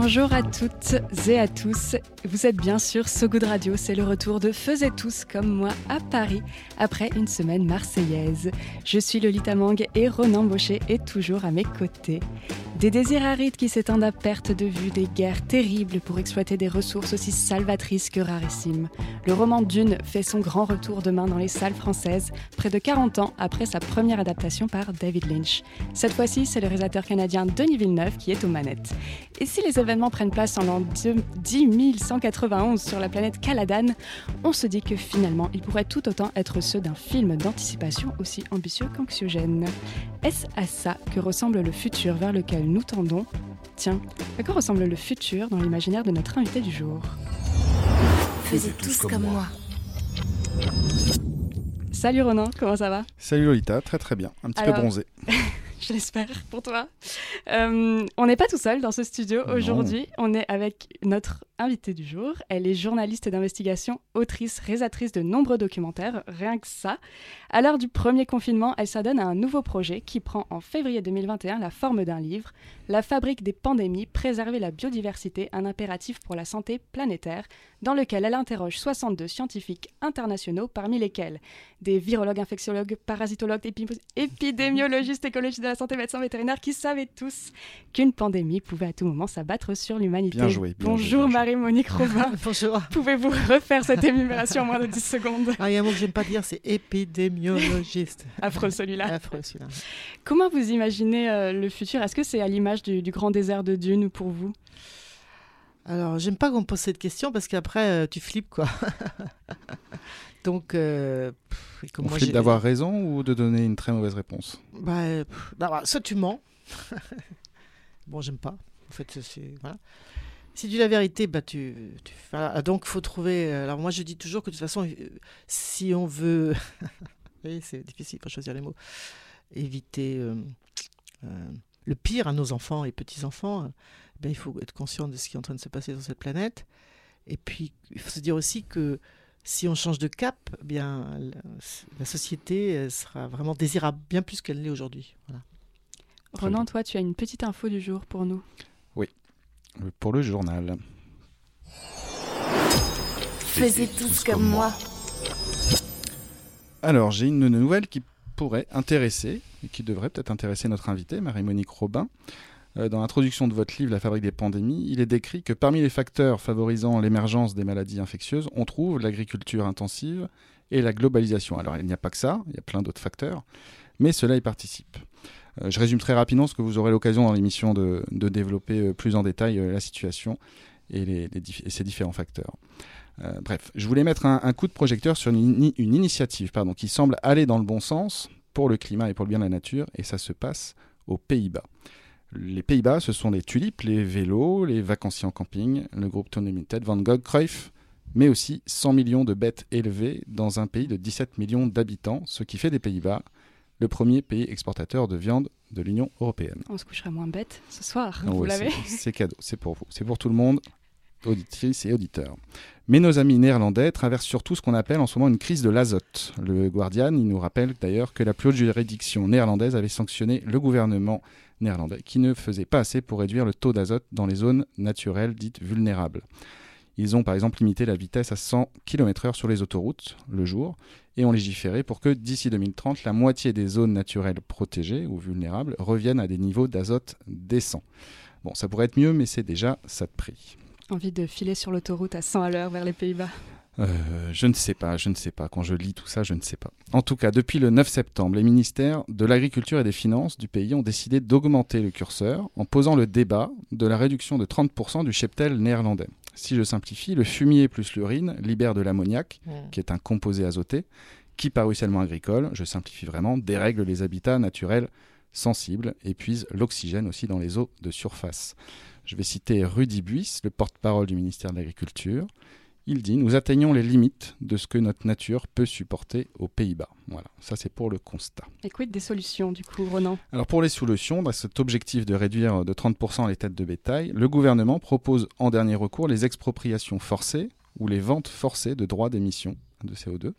Bonjour à toutes et à tous. Vous êtes bien sûr So Good Radio. C'est le retour de Faisez tous comme moi à Paris après une semaine marseillaise. Je suis Lolita Mang et Ronan Baucher est toujours à mes côtés. Des désirs arides qui s'étendent à perte de vue, des guerres terribles pour exploiter des ressources aussi salvatrices que rarissimes. Le roman Dune fait son grand retour demain dans les salles françaises, près de 40 ans après sa première adaptation par David Lynch. Cette fois-ci, c'est le réalisateur canadien Denis Villeneuve qui est aux manettes. Et si les événements prennent place en l'an 10191 sur la planète Caladan, on se dit que finalement, ils pourraient tout autant être ceux d'un film d'anticipation aussi ambitieux qu'anxiogène. Est-ce à ça que ressemble le futur vers lequel nous tendons Tiens, à quoi ressemble le futur dans l'imaginaire de notre invité du jour? Faisiez tous comme moi. Salut Ronan, comment ça va? Salut Lolita, très très bien, un petit Alors- peu bronzé. Je l'espère pour toi. Euh, on n'est pas tout seul dans ce studio aujourd'hui. On est avec notre invitée du jour. Elle est journaliste d'investigation, autrice, réalisatrice de nombreux documentaires, rien que ça. À l'heure du premier confinement, elle s'adonne à un nouveau projet qui prend en février 2021 la forme d'un livre, La fabrique des pandémies, préserver la biodiversité, un impératif pour la santé planétaire, dans lequel elle interroge 62 scientifiques internationaux, parmi lesquels des virologues, infectiologues, parasitologues, épi- épidémiologistes, écologistes de la santé, médecins vétérinaires qui savaient tous qu'une pandémie pouvait à tout moment s'abattre sur l'humanité. Bien joué, bien joué, Bonjour Marie-Monique Robin. Bonjour. Pouvez-vous refaire cette énumération en moins de 10 secondes? Ah, il y a un mot que j'aime pas dire, c'est épidémiologiste. Affreux celui-là. Affreux celui-là. Comment vous imaginez euh, le futur? Est-ce que c'est à l'image du, du grand désert de Dune pour vous? Alors, j'aime pas qu'on me pose cette question parce qu'après, euh, tu flippes, quoi. Donc, euh, pff, comme On moi, flippe j'ai- d'avoir raison ou de donner une très mauvaise réponse? Bah, euh, pff, d'abord, soit tu mens. bon, j'aime pas. En fait, c'est. Voilà. Si tu dis la vérité, bah, tu. voilà. Donc, faut trouver. euh, Alors, moi, je dis toujours que de toute façon, euh, si on veut. c'est difficile, il faut choisir les mots. Éviter euh, le pire à nos enfants et petits-enfants, euh, ben, il faut être conscient de ce qui est en train de se passer sur cette planète. Et puis, il faut se dire aussi que si on change de cap, bien, la, société sera vraiment désirable, bien plus qu'elle l'est aujourd'hui. Voilà. Toi, tu as une petite info du jour pour nous. Pour le journal. Faisiez tous comme moi. Alors, j'ai une nouvelle qui pourrait intéresser, et qui devrait peut-être intéresser notre invité, Marie-Monique Robin. Euh, Dans l'introduction de votre livre La fabrique des pandémies, il est décrit que parmi les facteurs favorisant l'émergence des maladies infectieuses, on trouve l'agriculture intensive et la globalisation. Alors, il n'y a pas que ça, il y a plein d'autres facteurs, mais cela y participe. Euh, je résume très rapidement ce que vous aurez l'occasion dans l'émission de, de développer euh, plus en détail euh, la situation et, ses différents facteurs. Bref, je voulais mettre un, coup de projecteur sur une, ini- une initiative qui semble aller dans le bon sens pour le climat et pour le bien de la nature, et ça se passe aux Pays-Bas. Les Pays-Bas, ce sont les tulipes, les vélos, les vacanciers en camping, le groupe Tony Limited, Van Gogh, Cruyff, mais aussi 100 millions de bêtes élevées dans un pays de 17 millions d'habitants, ce qui fait des Pays-Bas le premier pays exportateur de viande de l'Union européenne. On se coucherait moins bête ce soir, Ah vous ouais, l'avez c'est- C'est cadeau, c'est pour vous, c'est pour tout le monde, auditrices et auditeurs. Mais nos amis néerlandais traversent surtout ce qu'on appelle en ce moment une crise de l'azote. Le Guardian, il nous rappelle d'ailleurs que la plus haute juridiction néerlandaise avait sanctionné le gouvernement néerlandais qui ne faisait pas assez pour réduire le taux d'azote dans les zones naturelles dites vulnérables. Ils ont par exemple limité la vitesse à 100 km/h sur les autoroutes le jour et ont légiféré pour que d'ici 2030, la moitié des zones naturelles protégées ou vulnérables reviennent à des niveaux d'azote décents. Bon, ça pourrait être mieux, mais c'est déjà ça de prix. Envie de filer sur l'autoroute à 100 à l'heure vers les Pays-Bas. Euh, je ne sais pas, je ne sais pas. Quand je lis tout ça, je ne sais pas. En tout cas, depuis le 9 septembre, les ministères de l'Agriculture et des Finances du pays ont décidé d'augmenter le curseur en posant le débat de la réduction de 30% du cheptel néerlandais. Si je simplifie, le fumier plus l'urine libère de l'ammoniac, qui est un composé azoté, qui par ruissellement agricole, je simplifie vraiment, dérègle les habitats naturels sensibles et puisent l'oxygène aussi dans les eaux de surface. Je vais citer Rudy Buis, le porte-parole du ministère de l'Agriculture. Il dit Nous atteignons les limites de ce que notre nature peut supporter aux Pays-Bas. Voilà, ça c'est pour le constat. Et quid des solutions du coup, Ronan? Alors pour les solutions, bah, cet objectif de réduire de 30% les têtes de bétail, le gouvernement propose en dernier recours les expropriations forcées ou les ventes forcées de droits d'émission de CO2.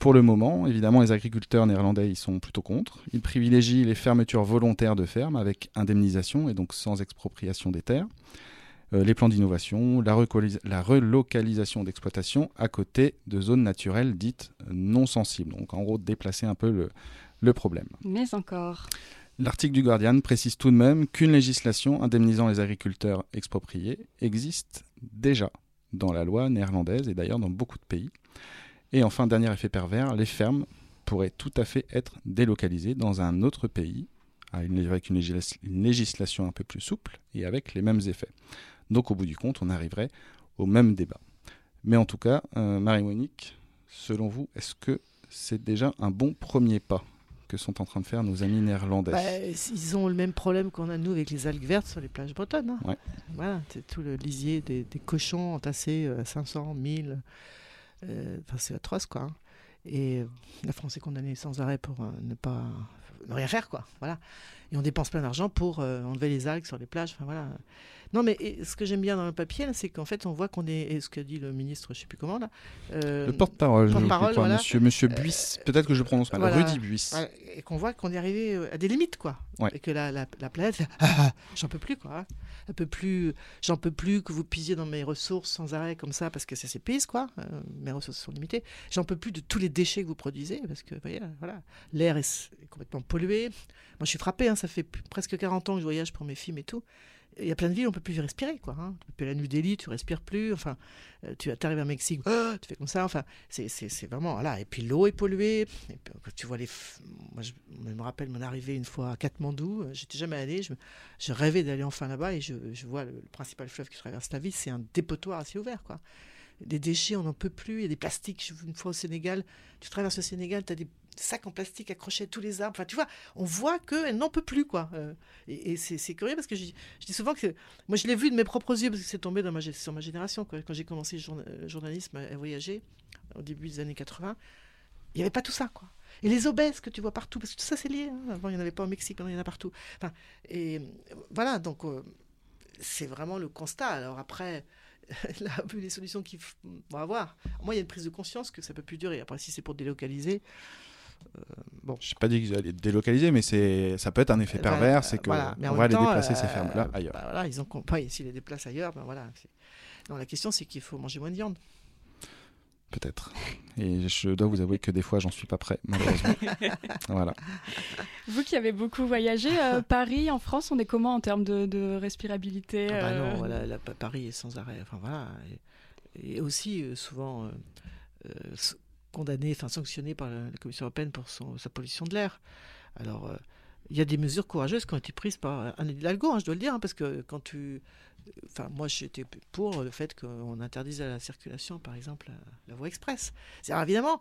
Pour le moment, évidemment, les agriculteurs néerlandais ils sont plutôt contre. Ils privilégient les fermetures volontaires de fermes avec indemnisation et donc sans expropriation des terres. Euh, les plans d'innovation, la, la, relocalisation d'exploitation à côté de zones naturelles dites non sensibles. Donc en gros, déplacer un peu le, le problème. Mais encore. L'article du Guardian précise tout de même qu'une législation indemnisant les agriculteurs expropriés existe déjà dans la loi néerlandaise et d'ailleurs dans beaucoup de pays. Et enfin, dernier effet pervers, les fermes pourraient tout à fait être délocalisées dans un autre pays avec une, législation un peu plus souple et avec les mêmes effets. Donc au bout du compte, on arriverait au même débat. Mais en tout cas, euh, Marie-Monique, selon vous, est-ce que c'est déjà un bon premier pas que sont en train de faire nos amis néerlandais? Bah, Ils ont le même problème qu'on a nous avec les algues vertes sur les plages bretonnes. Hein. Voilà, c'est tout le lisier des, cochons entassés à 500, 1000. Euh, enfin, c'est atroce, quoi. Hein. Et la France est condamnée sans arrêt pour euh, ne pas ne rien faire, quoi. Voilà. Et on dépense plein d'argent pour euh, enlever les algues sur les plages. Enfin, voilà. Non, mais ce que j'aime bien dans le papier, c'est qu'en fait, on voit qu'on est. Et ce qu'a dit le ministre, je ne sais plus comment, là. le porte-parole, porte monsieur, monsieur Buis. Peut-être que je prononce mal. Rudy Buis. et qu'on voit qu'on est arrivé à des limites, quoi. Et que la, la, la planète, j'en peux plus, quoi. Hein un peu plus, j'en peux plus que vous pisiez dans mes ressources sans arrêt comme ça parce que ça s'épuise quoi. Euh, mes ressources sont limitées. J'en peux plus de tous les déchets que vous produisez parce que voyez, voilà, l'air est, complètement pollué. Moi je suis frappé, hein, ça fait presque 40 ans que je voyage pour mes films et tout. Il y a plein de villes on peut plus respirer quoi hein. depuis la nuit d'Eli tu respires plus enfin euh, tu arrives à Mexique ah, tu fais comme ça enfin c'est vraiment voilà. Et puis l'eau est polluée et tu vois les moi je, me rappelle mon arrivée une fois à Katmandou euh, j'étais jamais allé je, rêvais d'aller enfin là-bas et je, je vois le, principal fleuve qui traverse la ville c'est un dépotoir assez ouvert quoi. Des déchets on n'en peut plus il y a des plastiques une fois au Sénégal tu traverses le Sénégal tu as des sacs en plastique accrochés à tous les arbres. Enfin, tu vois, on voit qu'elle n'en peut plus, quoi. Euh, et, c'est curieux parce que je, dis souvent que moi, je l'ai vu de mes propres yeux parce que c'est tombé dans ma, sur ma génération. Quand j'ai commencé le euh, journalisme à voyager au début des années 80, il n'y avait pas tout ça, quoi. Et les obèses que tu vois partout, parce que tout ça c'est lié. Hein. Avant, il n'y en avait pas au Mexique, maintenant il y en a partout. Enfin, et voilà, donc euh, c'est vraiment le constat. Alors après, là, les solutions qu'il faut avoir. Moi, il y a une prise de conscience que ça peut plus durer. Après, si c'est pour délocaliser, euh, bon. Je n'ai pas dit qu'ils allaient délocaliser, mais c'est, ça peut être un effet pervers, c'est qu'on va les déplacer ces fermes-là euh, ailleurs. Bah voilà, ils ont compris, s'ils les déplacent ailleurs, ben voilà. Non, la question c'est qu'il faut manger moins de viande. Peut-être. Et je dois vous avouer que des fois, j'en suis pas prêt, malheureusement. voilà. Vous qui avez beaucoup voyagé, euh, Paris, en France, on est comment en termes de, respirabilité ah bah Non, voilà, Paris est sans arrêt. Enfin voilà. Et, aussi, souvent, condamné, enfin sanctionné par la, Commission européenne pour son, sa pollution de l'air. Alors, euh, il y a des mesures courageuses qui ont été prises par un Hidalgo, hein, je dois le dire, hein, parce que quand tu... Enfin, moi, j'étais pour le fait qu'on interdise la circulation, par exemple, la, voie express. C'est évidemment,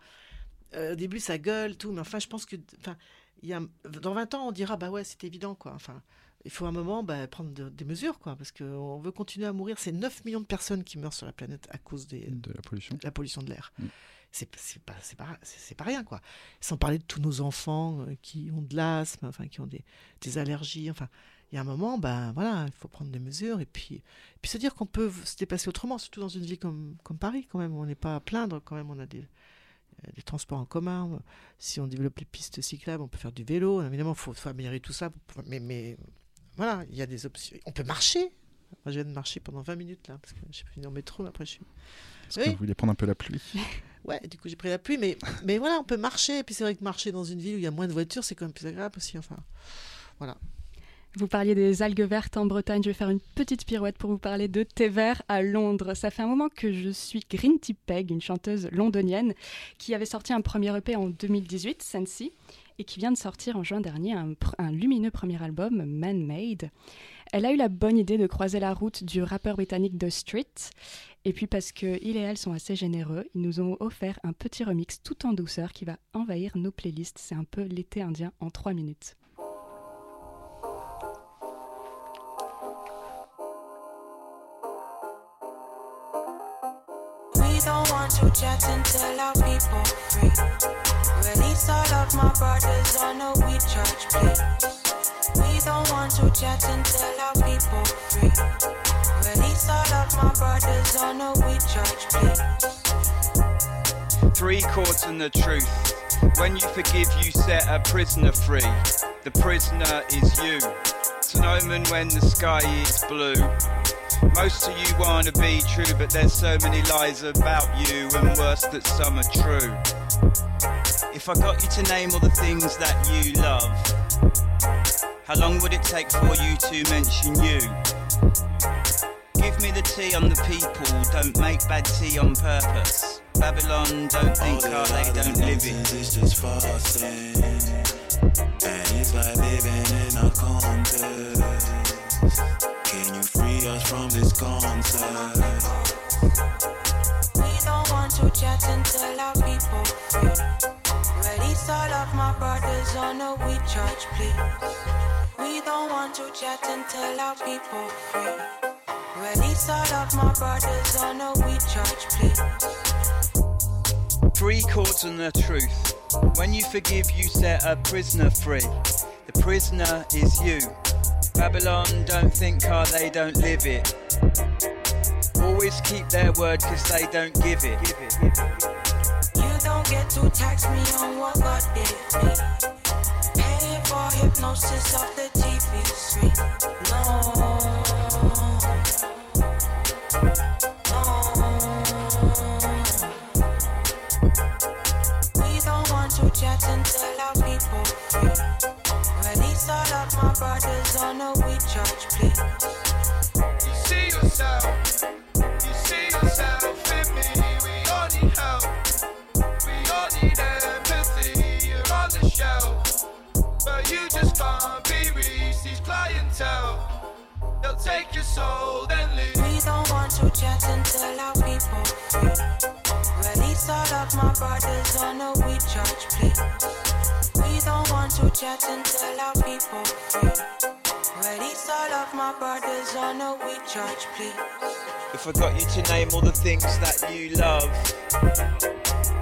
euh, au début, ça gueule, tout, mais enfin, je pense que... Enfin, y a, dans 20 ans, on dira, bah ouais, c'est évident, quoi. Enfin, il faut un moment bah, prendre des mesures, quoi, parce qu'on veut continuer à mourir. C'est 9 millions de personnes qui meurent sur la planète à cause des, de la pollution, la pollution de l'air. Mm c'est pas, pas, pas rien, quoi. Sans parler de tous nos enfants euh, qui ont de l'asthme, enfin, qui ont des, allergies. Enfin, il y a un moment, ben voilà, il faut prendre des mesures et puis, puis se dire qu'on peut se dépasser autrement, surtout dans une ville comme, comme Paris, quand même. On n'est pas à plaindre, quand même, on a des, euh, transports en commun. Si on développe les pistes cyclables, on peut faire du vélo. Évidemment, il faut, faut, améliorer tout ça. Mais, mais voilà, il y a des options. On peut marcher. Moi, je viens de marcher pendant 20 minutes là, parce que j'ai fini en métro, après je suis. Est-ce que vous voulez prendre un peu la pluie Ouais, du coup j'ai pris la pluie, mais, mais voilà, on peut marcher. Et puis c'est vrai que marcher dans une ville où il y a moins de voitures, c'est quand même plus agréable aussi. Enfin, voilà. Vous parliez des algues vertes en Bretagne. Je vais faire une petite pirouette pour vous parler de thé vert à Londres. Ça fait un moment que je suis Green Tea Peg, une chanteuse londonienne qui avait sorti un premier EP en 2018, Sensi, et qui vient de sortir en juin dernier un, un lumineux premier album, Man Made elle a eu la bonne idée de croiser la route du rappeur britannique The Street. Et puis parce qu'il et elle sont assez généreux, ils nous ont offert un petit remix tout en douceur qui va envahir nos playlists. C'est un peu l'été indien en 3 minutes. We don't want to chat until our people free. Release all of my brothers on a we church, please. Three chords and the truth. When you forgive, you set a prisoner free. The prisoner is you. It's an omen when the sky is blue. Most of you wanna be true, but there's so many lies about you, and worse that some are true. If I got you to name all the things that you love, how long would it take for you to mention you? Give me the tea on the people, don't make bad tea on purpose. Babylon, don't think how they don't live it. It's just fasting, and it's like living in a contest. Can you free us from this concept? We don't want to chat until our people free. Release all of my brothers on a we church, please. We don't want to chat until our people free. Release all of my brothers on a we church, please. Three chords and the truth. When you forgive, you set a prisoner free. The prisoner is you. Babylon, don't think how they don't live it. Always keep their word cause they don't give it. You don't get to tax me on what God did me. Paying for hypnosis off the TV screen. No. No. We don't want to chat until our people free. My brothers on a we church, please. Clientele, they'll take your soul, then leave. We don't want to chat until our people free. Release all of my brothers on a we church, please. We don't want to chat until our people free. Release all of my brothers on a we church, please. If I got you to name all the things that you love,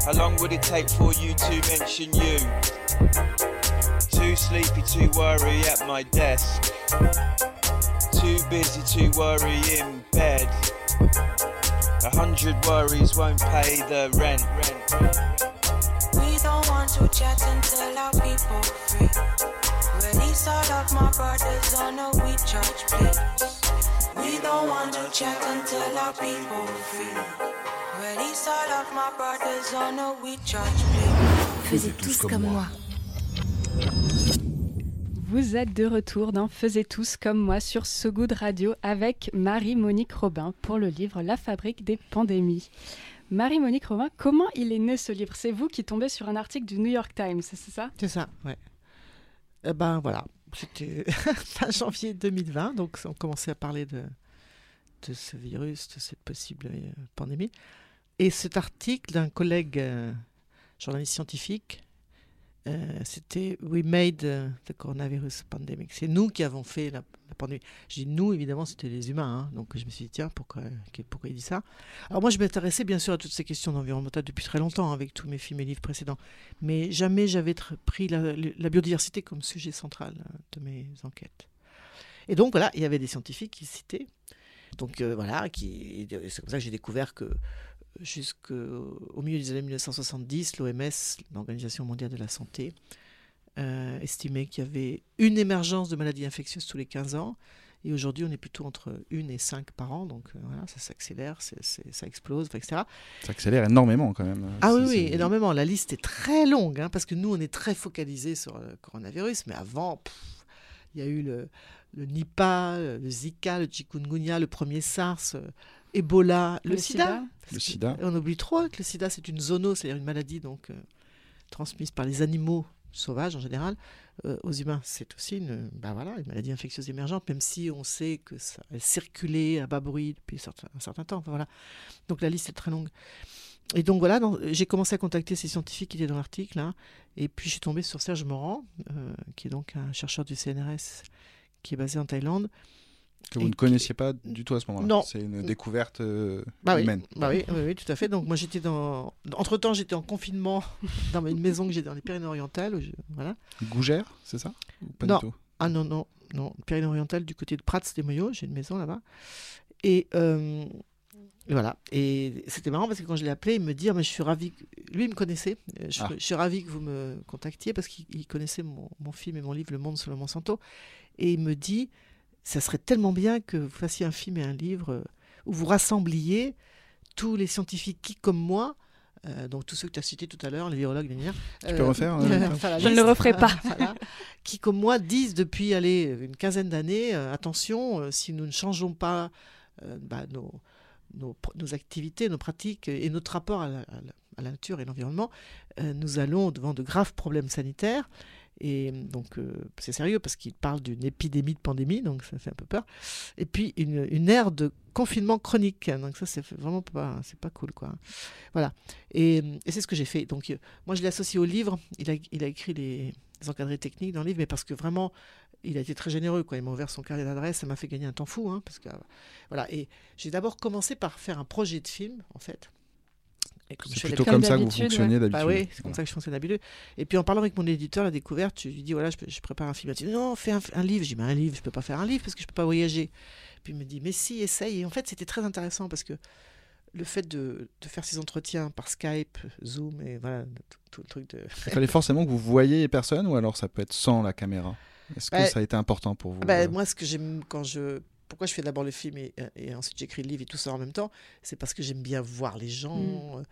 how long would it take for you to mention you? Too sleepy to worry at my desk. Too busy to worry in bed. A hundred worries won't pay the rent. We don't want to chat until our people free. Release all of my brothers on a we church, please. We don't want to chat until our people free. Release all of my brothers on a we church, please. Faisez tous comme moi. Vous êtes de retour dans Faisez tous comme moi sur So Radio avec Marie-Monique Robin pour le livre La fabrique des pandémies. Marie-Monique Robin, comment il est né ce livre? C'est vous qui tombez sur un article du New York Times, c'est ça? C'est ça, ouais. Eh ben voilà, c'était fin janvier 2020, donc on commençait à parler de, de ce virus, de cette possible euh, pandémie. Et cet article d'un collègue euh, journaliste scientifique, euh, c'était We made uh, the coronavirus pandemic. C'est nous qui avons fait la, pandémie. Je dis nous, évidemment, c'était les humains. hein. donc je me suis dit, tiens, pourquoi, pourquoi il dit ça? Alors moi, je m'intéressais bien sûr à toutes ces questions d'environnemental depuis très longtemps, hein, avec tous mes films et livres précédents. Mais jamais j'avais pris la, biodiversité comme sujet central euh, de mes enquêtes. Et donc voilà, il y avait des scientifiques qui citaient. Donc euh, voilà, c'est comme ça que j'ai découvert que jusqu'au milieu des années 1970, l'OMS, l'Organisation mondiale de la santé, euh, estimait qu'il y avait une émergence de maladies infectieuses tous les 15 ans. Et aujourd'hui, on est plutôt entre une et cinq par an. Donc euh, voilà, ça s'accélère, c'est- c'est- ça explose, etc. Ça accélère énormément quand même. Ah oui, C'est- oui, c'est- énormément. La liste est très longue, hein, parce que nous, on est très focalisé sur le coronavirus, mais avant, il y a eu le, le Nipah, le Zika, le chikungunya, le premier SARS, euh, Ebola, le, Le sida. sida. Le sida. On oublie trop que le sida, c'est une zoonose, c'est-à-dire une maladie donc, euh, transmise par les animaux sauvages en général. Euh, aux humains, c'est aussi une, bah voilà, une maladie infectieuse émergente, même si on sait que ça a circulé à bas bruit depuis un certain, un certain temps. Enfin, voilà. Donc la liste est très longue. Et donc voilà, j'ai commencé à contacter ces scientifiques qui étaient dans l'article, hein, et puis je suis tombée sur Serge Morand, euh, qui est donc un chercheur du CNRS qui est basé en Thaïlande, Que vous Et ne connaissiez pas du tout à ce moment-là. Non. C'est une découverte euh, Bah oui, humaine. bah oui, oui, oui, tout à fait. Donc moi j'étais dans. Entre temps j'étais en confinement dans une maison que j'ai dans les Pyrénées-Orientales. je- Voilà. Gougère, c'est ça? Ou pas non. du tout? Ah non, non, non. Pyrénées-Orientales du côté de Prats des Moyaux, j'ai une maison là-bas. Et euh, et voilà. Et c'était marrant parce que quand je l'ai appelé, il me dit Ah, mais je suis ravi. que- Lui, il me connaissait. Euh, Je, Ah. je suis ravi que vous me contactiez parce qu'il il connaissait mon, mon film et mon livre Le Monde selon Monsanto. Et il me dit Ça serait tellement bien que vous fassiez un film et un livre euh, où vous rassembliez tous les scientifiques qui, comme moi, euh, donc tous ceux que tu as cités tout à l'heure, les virologues, les miens, Tu peux refaire, euh, enfin, la Je ne le referai pas. voilà, qui, comme moi, disent depuis allez, une quinzaine d'années, euh, attention, euh, si nous ne changeons pas euh, bah, nos, nos, pr- nos activités, nos pratiques et notre rapport à la, à la- à la nature et l'environnement, euh, nous allons devant de graves problèmes sanitaires. Et donc, euh, c'est sérieux parce qu'il parle d'une épidémie de pandémie, donc ça fait un peu peur. Et puis, une, ère de confinement chronique. Donc, ça, c'est vraiment pas, pas cool, quoi. Voilà. Et, c'est ce que j'ai fait. Donc, euh, moi, je l'ai associé au livre. Il a, il a écrit les, les encadrés techniques dans le livre, mais parce que vraiment, il a été très généreux. Quoi. Il m'a ouvert son carnet d'adresse. Ça m'a fait gagner un temps fou. Hein, parce que, euh, voilà. Et j'ai d'abord commencé par faire un projet de film, en fait. C'est plutôt comme ça que vous fonctionnez Bah d'habitude. oui, c'est comme ça que je fonctionne d'habitude. Et puis en parlant avec mon éditeur, la découverte, je lui dis voilà, je, prépare un film. Il me dit non, fais un, un livre. Je dis mais un livre, je peux pas faire un livre parce que je peux pas voyager. Puis il me dit mais si, essaye. Et en fait, c'était très intéressant parce que le fait de, de faire ces entretiens par Skype, Zoom et voilà, tout, tout le truc de. Il fallait forcément que vous voyiez les personnes ou alors ça peut être sans la caméra? Est-ce que Bah, ça a été important pour vous Ah bah, euh, Moi, ce que j'aime quand je. Pourquoi je fais d'abord le film et, et ensuite j'écris le livre et tout ça en même temps C'est parce que j'aime bien voir les gens, Mm.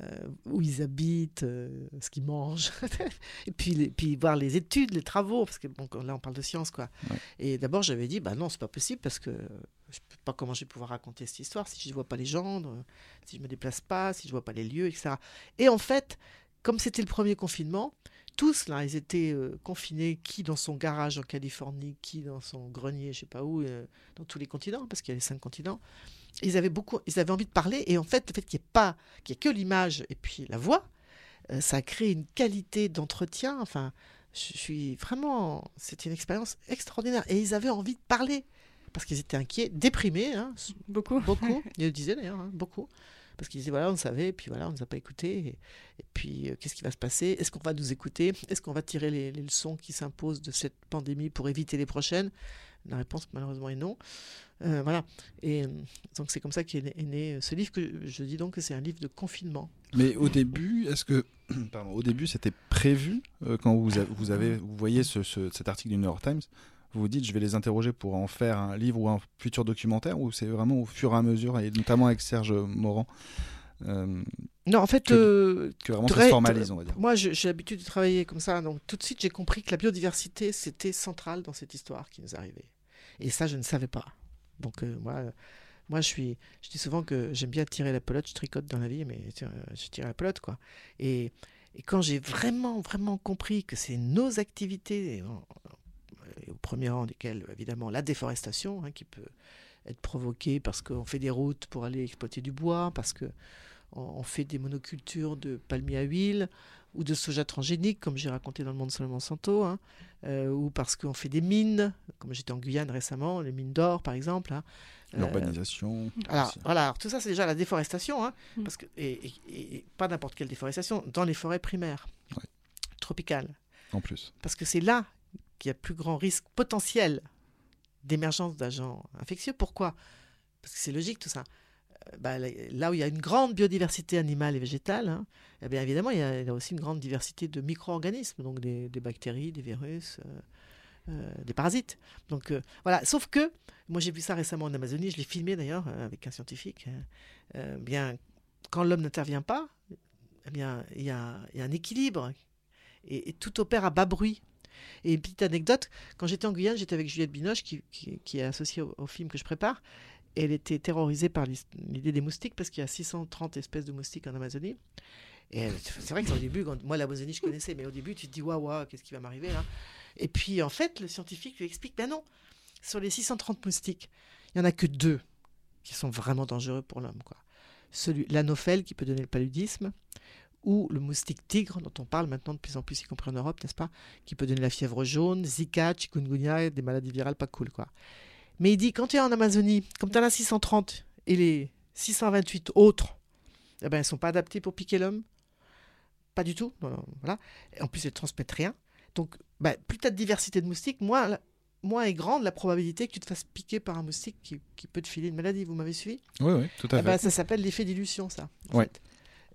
euh, où ils habitent, euh, ce qu'ils mangent, et puis, les- puis voir les études, les travaux, parce que bon, là on parle de science quoi. Ouais. Et d'abord j'avais dit bah non c'est pas possible parce que je peux pas comment je vais pouvoir raconter cette histoire si je ne vois pas les gens, euh, si je me déplace pas, si je vois pas les lieux, etc. Et en fait, comme c'était le premier confinement, tous là, ils étaient euh, confinés, qui dans son garage en Californie, qui dans son grenier, je sais pas où, euh, dans tous les continents, parce qu'il y a les cinq continents. Ils avaient beaucoup, ils avaient envie de parler, et en fait, le fait qu'il n'y ait pas, qu'il y ait que l'image et puis la voix, euh, ça a créé une qualité d'entretien. Enfin, je suis vraiment, c'était une expérience extraordinaire, et ils avaient envie de parler parce qu'ils étaient inquiets, déprimés, hein, Beaucoup. beaucoup. Ils le disaient d'ailleurs, hein, beaucoup. Parce qu'ils disaient, voilà, on savait, puis voilà, on ne nous a pas écoutés. Et, puis, euh, qu'est-ce qui va se passer? Est-ce qu'on va nous écouter? Est-ce qu'on va tirer les, leçons qui s'imposent de cette pandémie pour éviter les prochaines? La réponse, malheureusement, est non. Euh, voilà. Et euh, donc, c'est comme ça qu'est né, est né, ce livre, que je dis donc que c'est un livre de confinement. Mais au début, est-ce que, au début, c'était prévu quand vous, vous avez, vous voyez ce- cet article du New York Times, vous vous dites, je vais les interroger pour en faire un livre ou un futur documentaire, ou c'est vraiment au fur et à mesure, et notamment avec Serge Morand, euh, Non, en fait, que, euh, que vraiment ça très- se formalise, on va dire. Moi, j'ai l'habitude de travailler comme ça, donc tout de suite, j'ai compris que la biodiversité, c'était central dans cette histoire qui nous arrivait. Et ça, je ne savais pas. Donc, euh, moi, moi je, suis, je dis souvent que j'aime bien tirer la pelote, je tricote dans la vie, mais je tire la pelote, quoi. Et, et quand j'ai vraiment, vraiment compris que c'est nos activités, au premier rang desquelles, évidemment, la déforestation, hein, qui peut être provoquée parce qu'on fait des routes pour aller exploiter du bois, parce que on on fait des monocultures de palmiers à huile ou de soja transgénique, comme j'ai raconté dans le monde sur le Monsanto, hein, euh, ou parce qu'on fait des mines, comme j'étais en Guyane récemment, les mines d'or par exemple. hein. Euh, L'urbanisation. alors, voilà, alors tout ça c'est déjà la déforestation, hein, Mm. parce que, et, et- et pas n'importe quelle déforestation, dans les forêts primaires, Ouais. tropicales. En plus. Parce que c'est là qu'il y a plus grand risque potentiel d'émergence d'agents infectieux. Pourquoi? Parce que c'est logique tout ça. Euh, bah, là- où il y a une grande biodiversité animale et végétale, hein, eh bien évidemment, il y, a, aussi une grande diversité de micro-organismes, donc des, bactéries, des virus, euh, euh, des parasites. Donc voilà, sauf que, moi j'ai vu ça récemment en Amazonie, je l'ai filmé d'ailleurs avec un scientifique, hein, bien, quand l'homme n'intervient pas, eh il y a, un équilibre et tout opère à bas bruit. Et petite anecdote, quand j'étais en Guyane, j'étais avec Juliette Binoche, qui, est associée au, film que je prépare. Elle était terrorisée par l'idée des moustiques, parce qu'il y a 630 espèces de moustiques en Amazonie. Et c'est vrai que au début, quand- moi l'Amazonie je connaissais, mais au début tu te dis waouh, qu'est-ce qui va m'arriver là Et puis en fait, le scientifique lui explique ben non, sur les 630 moustiques, il n'y en a que deux qui sont vraiment dangereux pour l'homme. quoi. Celui, l'anophèle qui peut donner le paludisme, ou le moustique tigre, dont on parle maintenant de plus en plus, y compris en Europe, n'est-ce pas Qui peut donner la fièvre jaune, Zika, chikungunya, des maladies virales pas cool, quoi. Mais il dit, quand tu es en Amazonie, comme tu en as 630 et les 628 autres, eh ben, elles ne sont pas adaptées pour piquer l'homme. Pas du tout. non, voilà. En plus, elles ne transmettent rien. Donc, bah, plus tu as de diversité de moustiques, moins, moins est grande la probabilité que tu te fasses piquer par un moustique qui, qui peut te filer une maladie. Vous m'avez suivi? Oui, oui, tout à Eh ben, fait. Ça s'appelle l'effet dilution, ça. En Ouais. fait,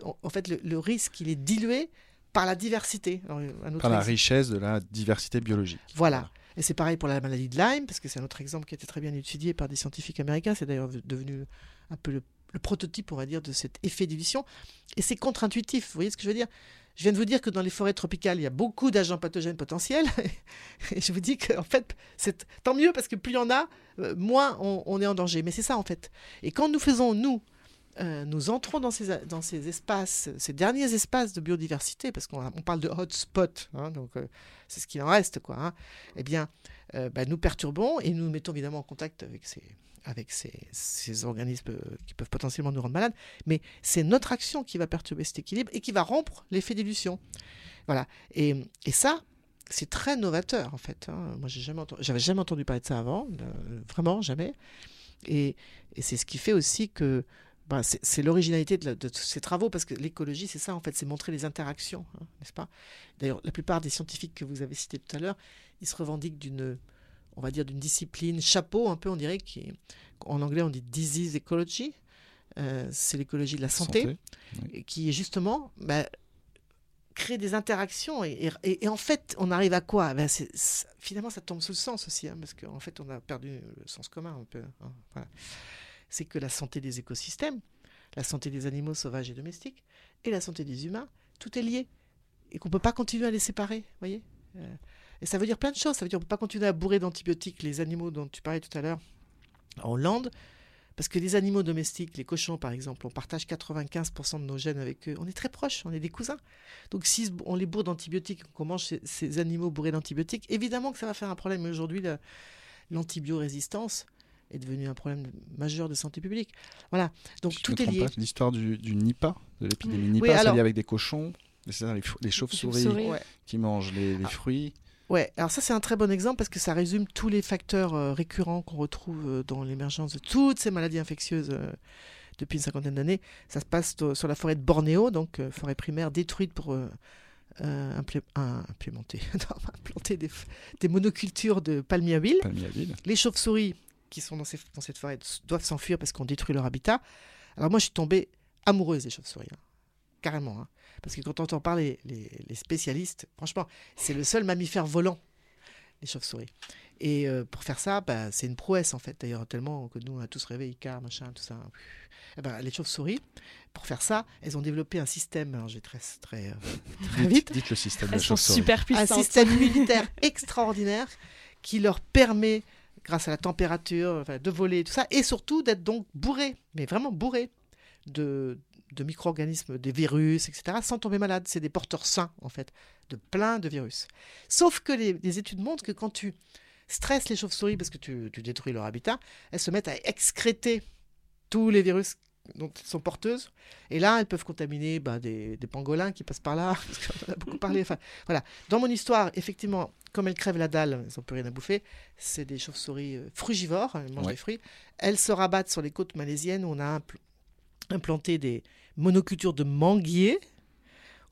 En- fait le, le risque, il est dilué par la diversité. Alors, un autre Par la exemple. richesse de la diversité biologique. Voilà. Et c'est pareil pour la maladie de Lyme, parce que c'est un autre exemple qui a été très bien étudié par des scientifiques américains. C'est d'ailleurs devenu un peu le, le prototype, on va dire, de cet effet dilution. Et c'est contre-intuitif. Vous voyez ce que je veux dire? Je viens de vous dire que dans les forêts tropicales, il y a beaucoup d'agents pathogènes potentiels. Et je vous dis qu'en fait, c'est tant mieux, parce que plus il y en a, euh, moins on, on est en danger. Mais c'est ça, en fait. Et quand nous faisons, nous, euh, nous entrons dans ces, dans ces espaces, ces derniers espaces de biodiversité, parce qu'on on parle de hotspot, hein, donc euh, c'est ce qu'il en reste, quoi. hein, eh bien, euh, bah, nous perturbons et nous mettons évidemment en contact avec ces, avec ces, organismes qui peuvent potentiellement nous rendre malades, mais c'est notre action qui va perturber cet équilibre et qui va rompre l'effet dilution. Voilà. Et, et ça, c'est très novateur en fait. hein. Moi, j'ai jamais entendu, j'avais jamais entendu parler de ça avant, vraiment jamais. Et, et c'est ce qui fait aussi que bah, c'est l'originalité de, de tous ces travaux, parce que l'écologie, c'est ça, en fait, c'est montrer les interactions, hein, n'est-ce pas? D'ailleurs, la plupart des scientifiques que vous avez cités tout à l'heure, ils se revendiquent d'une, on va dire, d'une discipline chapeau, un peu, on dirait, qui en anglais, on dit disease ecology, euh, c'est l'écologie de la santé, qui justement bah, créer des interactions. Et, et- et en fait, on arrive à quoi? Ben, c'est- Finalement, ça tombe sous le sens aussi, hein, parce qu'en fait, on a perdu le sens commun un peu. hein, voilà. C'est que la santé des écosystèmes, la santé des animaux sauvages et domestiques, et la santé des humains, tout est lié. Et qu'on ne peut pas continuer à les séparer, voyez Euh, Et ça veut dire plein de choses. Ça veut dire qu'on ne peut pas continuer à bourrer d'antibiotiques les animaux dont tu parlais tout à l'heure en Hollande, parce que les animaux domestiques, les cochons par exemple, on partage 95% de nos gènes avec eux. On est très proches, on est des cousins. Donc si on les bourre d'antibiotiques, qu'on mange ces, animaux bourrés d'antibiotiques, évidemment que ça va faire un problème. Aujourd'hui, la- l'antibiorésistance est devenue un problème majeur de santé publique. Voilà, donc Si tout est lié. L'histoire du, du Nipah, de l'épidémie Oui, Nipah, c'est alors- lié avec des cochons, c'est les, les chauves-souris. Ouais. qui mangent les, les fruits. Ouais, alors ça c'est un très bon exemple parce que ça résume tous les facteurs euh, récurrents qu'on retrouve euh, dans l'émergence de toutes ces maladies infectieuses euh, depuis une cinquantaine d'années. Ça se passe sur la forêt de Bornéo, donc forêt primaire détruite pour implé- un- implémenter, non, implanter des, monocultures de palmiers à huile. Palmiers à huile. Les chauves-souris qui sont dans, ces- dans cette forêt doivent s'enfuir parce qu'on détruit leur habitat. Alors moi je suis tombée amoureuse des chauves-souris. hein. Carrément. hein. Parce que quand on entend parler les, les spécialistes, franchement, c'est le seul mammifère volant, les chauves-souris. Et euh, pour faire ça, bah, c'est une prouesse en fait, d'ailleurs, tellement que nous, on a tous rêvé Icar, machin, tout ça. Eh ben, les chauves-souris, pour faire ça, elles ont développé un système, alors je vais très, très, euh, très Dites- vite, dites le système de Elles la sont super un puissantes. système immunitaire extraordinaire qui leur permet, grâce à la température, de voler, tout ça, et surtout d'être donc bourré, mais vraiment bourré de, micro-organismes, des virus, etc., sans tomber malade. C'est des porteurs sains, en fait, de plein de virus. Sauf que les, études montrent que quand tu stresses les chauves-souris parce que tu, détruis leur habitat, elles se mettent à excréter tous les virus dont elles sont porteuses. Et là, elles peuvent contaminer bah, des, pangolins qui passent par là, parce a beaucoup parlé. Enfin, voilà. Dans mon histoire, effectivement, comme elles crèvent la dalle, elles n'ont plus rien à bouffer, c'est des chauves-souris euh, frugivores, elles mangent Ouais. des fruits. Elles se rabattent sur les côtes malaisiennes où on a impl- implanté des monocultures de manguiers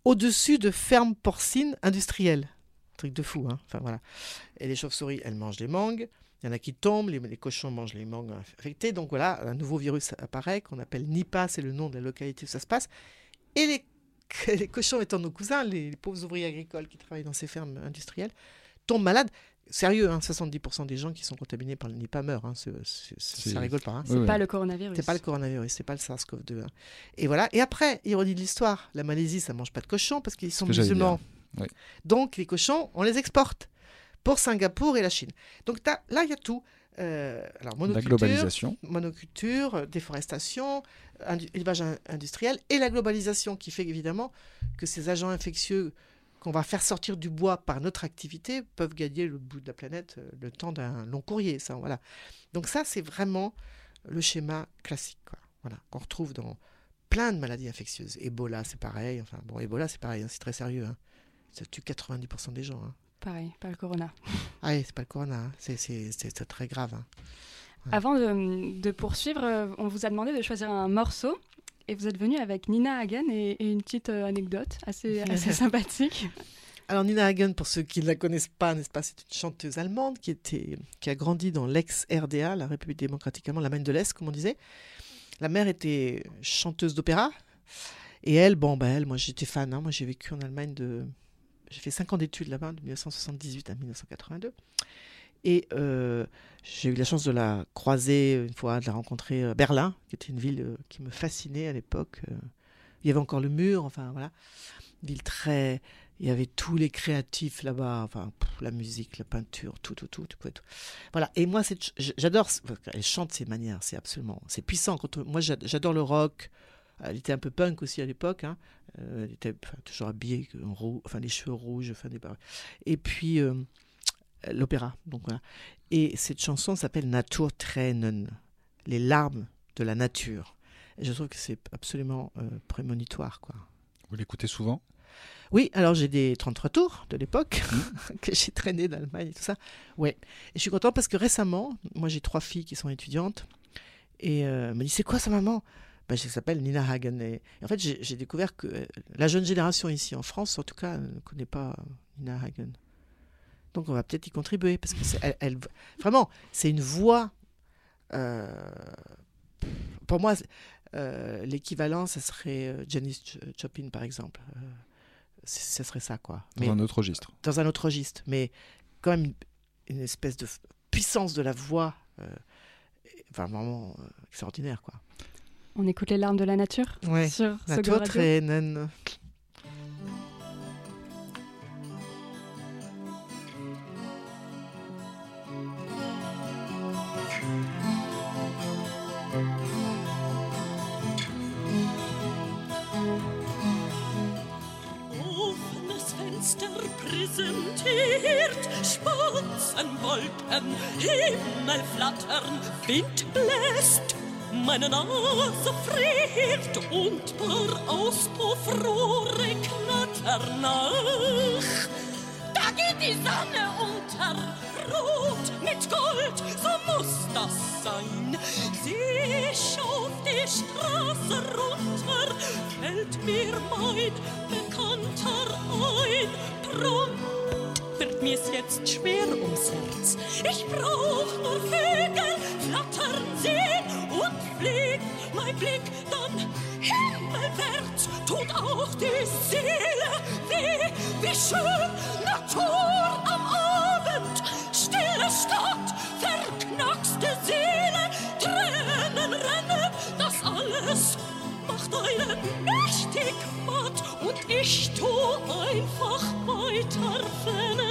au-dessus de fermes porcines industrielles. Truc de fou, hein. Enfin, voilà. Et les chauves-souris, elles mangent les mangues. Il y en a qui tombent, les, les cochons mangent les mangues infectées. Donc voilà, un nouveau virus apparaît qu'on appelle Nipah, c'est le nom de la localité où ça se passe. Et les, les cochons étant nos cousins, les pauvres ouvriers agricoles qui travaillent dans ces fermes industrielles, tombent malades. Sérieux, hein, 70% des gens qui sont contaminés par le Nipah meurent. Hein, c'est- c'est- c'est- ça rigole pas. hein. C'est pas le coronavirus. C'est pas le coronavirus, c'est pas le SARS-CoV-2. hein. Et voilà. Et après, ironie de l'histoire, la Malaisie, ça mange pas de cochons parce qu'ils sont musulmans. Oui. Donc les cochons, on les exporte pour Singapour et la Chine. Donc t'as- là, il y a tout. Euh, alors, monoculture, globalisation. monoculture, déforestation, indu- élevage in- industriel et la globalisation qui fait évidemment que ces agents infectieux qu'on va faire sortir du bois par notre activité peuvent gagner le bout de la planète euh, le temps d'un long courrier. Ça, voilà. Donc ça, c'est vraiment le schéma classique, quoi. Voilà, qu'on retrouve dans plein de maladies infectieuses. Ebola, c'est pareil. Enfin, bon, Ebola, c'est pareil, hein, c'est très sérieux. hein. Ça tue 90% des gens. hein. Pareil, pas le corona. Ah oui, c'est pas le corona, hein. c'est, très grave. Avant de, de poursuivre, euh, on vous a demandé de choisir un morceau. Et vous êtes venu avec Nina Hagen et, et une petite euh, anecdote assez, assez sympathique. Alors Nina Hagen, pour ceux qui ne la connaissent pas, n'est-ce pas, c'est une chanteuse allemande qui, était, qui a grandi dans l'ex-RDA, la République démocratique allemande, l'Allemagne de l'Est, comme on disait. La mère était chanteuse d'opéra. Et elle, bon, ben elle, moi j'étais fan. hein. Moi j'ai vécu en Allemagne de... J'ai fait 5 ans d'études là-bas, de 1978 à 1982. Et euh, j'ai eu la chance de la croiser une fois, de la rencontrer à Berlin, qui était une ville euh, qui me fascinait à l'époque. Euh, Il y avait encore le mur, enfin voilà. Une ville très. Il y avait tous les créatifs là-bas, enfin la musique, la peinture, tout, tout, tout, tout. Voilà. Et moi, j'adore. Elle chante ses manières, c'est absolument, c'est puissant. Quand moi, j'ad- j'adore le rock. Elle était un peu punk aussi à l'époque. Hein. Euh, elle était toujours habillée en roux, enfin les cheveux rouges, enfin des. Et puis euh, l'opéra. Donc voilà. Et cette chanson s'appelle Naturtränen, les larmes de la nature. Et je trouve que c'est absolument euh, prémonitoire, quoi. Vous l'écoutez souvent? Oui, alors j'ai des 33 tours de l'époque que j'ai traîné d'Allemagne et tout ça. Ouais. Et je suis content parce que récemment, moi j'ai trois filles qui sont étudiantes et euh, elle m'a dit c'est quoi ça maman? Ben, Ça s'appelle Nina Hagen. Et, en fait, j'ai découvert que euh, la jeune génération ici en France, en tout cas, ne connaît pas Nina Hagen. Donc on va peut-être y contribuer parce que c'est, elle, elle- vraiment, c'est une voix. euh, pour moi, euh, l'équivalent, ça serait euh, Janis Ch- Joplin, par exemple. Euh, c- ça serait ça, quoi. Dans un autre registre. Dans un autre registre. Mais quand même, une espèce de puissance de la voix, euh, enfin, vraiment euh, extraordinaire, quoi. On écoute les larmes de la nature Ouais. sur La tour traîne. Präsentiert Spatzenwolken, Himmel flattern, Wind bläst. Meine Nase friert und paar Auspuffrohre knattern nach. Da geht die Sonne unter, rot mit Gold, so muss das sein. Sieh ich auf die Straße runter, fällt mir mein Bekannter ein. Drum wird mir's jetzt schwer ums Herz. Ich brauch nur Vögel flattern sehen und fliegt mein Blick dann himmelwärts. Tut auch die Seele weh, wie schön Natur am Abend. Stille Stadt, seine mächtig macht und ich tu einfach weiter fennen.